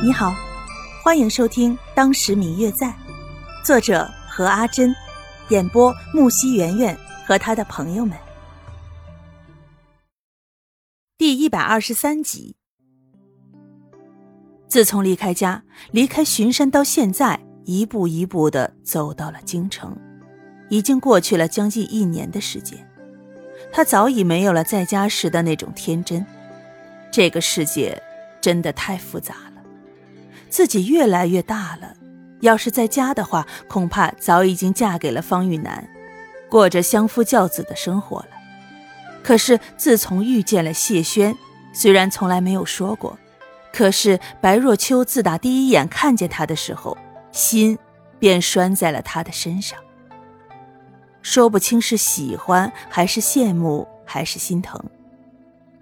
你好，欢迎收听《当时明月在》，作者何阿珍，演播木西圆圆和他的朋友们。第一百二十三集。自从离开家、离开巡山到现在，一步一步的走到了京城，已经过去了将近一年的时间。他早已没有了在家时的那种天真。这个世界真的太复杂了。自己越来越大了，要是在家的话，恐怕早已经嫁给了方玉楠，过着相夫教子的生活了。可是自从遇见了谢轩，虽然从来没有说过，可是白若秋自打第一眼看见他的时候，心便拴在了他的身上。说不清是喜欢还是羡慕还是心疼。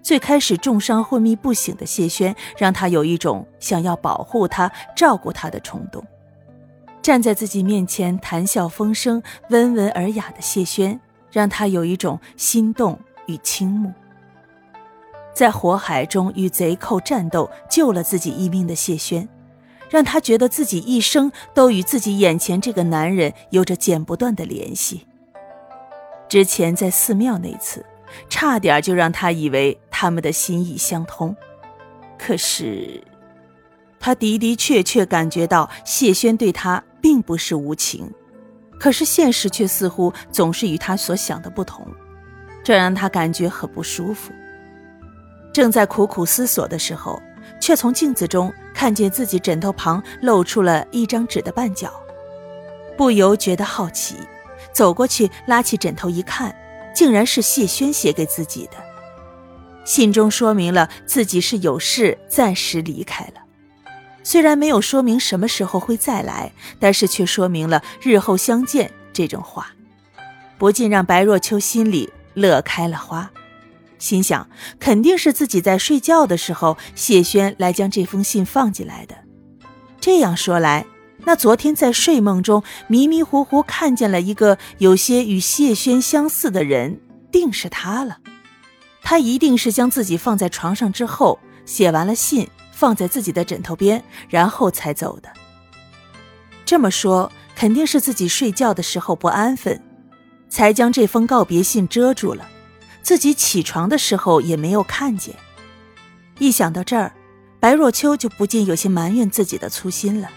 最开始重伤昏迷不醒的谢轩，让他有一种想要保护他、照顾他的冲动。站在自己面前谈笑风生、温文尔雅的谢轩，让他有一种心动与倾慕。在火海中与贼寇战斗，救了自己一命的谢轩，让他觉得自己一生都与自己眼前这个男人有着剪不断的联系。之前在寺庙那次。差点就让他以为他们的心意相通，可是，他的的确确感觉到谢轩对他并不是无情，可是现实却似乎总是与他所想的不同，这让他感觉很不舒服。正在苦苦思索的时候，却从镜子中看见自己枕头旁露出了一张纸的半角，不由觉得好奇，走过去拉起枕头一看。竟然是谢轩写给自己的，信中说明了自己是有事暂时离开了，虽然没有说明什么时候会再来，但是却说明了日后相见这种话，不禁让白若秋心里乐开了花，心想肯定是自己在睡觉的时候，谢轩来将这封信放进来的。这样说来。那昨天在睡梦中迷迷糊糊看见了一个有些与谢轩相似的人，定是他了。他一定是将自己放在床上之后，写完了信放在自己的枕头边，然后才走的。这么说，肯定是自己睡觉的时候不安分，才将这封告别信遮住了。自己起床的时候也没有看见。一想到这儿，白若秋就不禁有些埋怨自己的粗心了。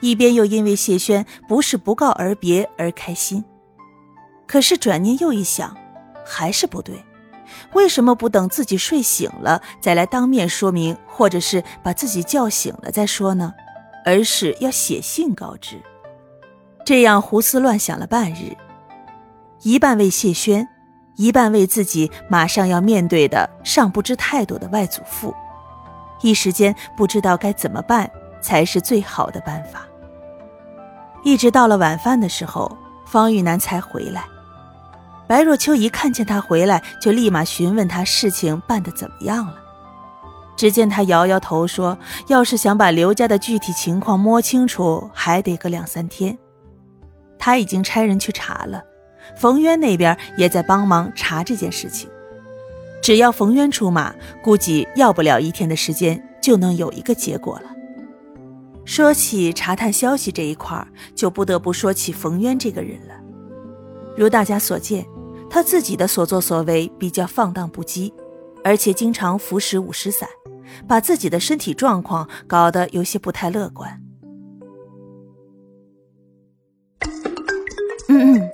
一边又因为谢轩不是不告而别而开心，可是转念又一想，还是不对。为什么不等自己睡醒了再来当面说明，或者是把自己叫醒了再说呢？而是要写信告知。这样胡思乱想了半日，一半为谢轩，一半为自己马上要面对的尚不知态度的外祖父，一时间不知道该怎么办才是最好的办法。一直到了晚饭的时候，方玉楠才回来。白若秋一看见他回来，就立马询问他事情办得怎么样了。只见他摇摇头说：“要是想把刘家的具体情况摸清楚，还得个两三天。他已经差人去查了，冯渊那边也在帮忙查这件事情。只要冯渊出马，估计要不了一天的时间，就能有一个结果了。”说起查探消息这一块就不得不说起冯渊这个人了。如大家所见，他自己的所作所为比较放荡不羁，而且经常服食五石散，把自己的身体状况搞得有些不太乐观。嗯嗯，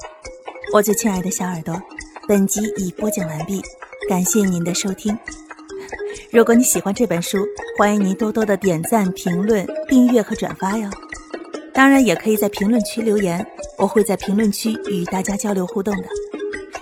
我最亲爱的小耳朵，本集已播讲完毕，感谢您的收听。如果你喜欢这本书，欢迎您多多的点赞、评论、订阅和转发哟。当然，也可以在评论区留言，我会在评论区与大家交流互动的。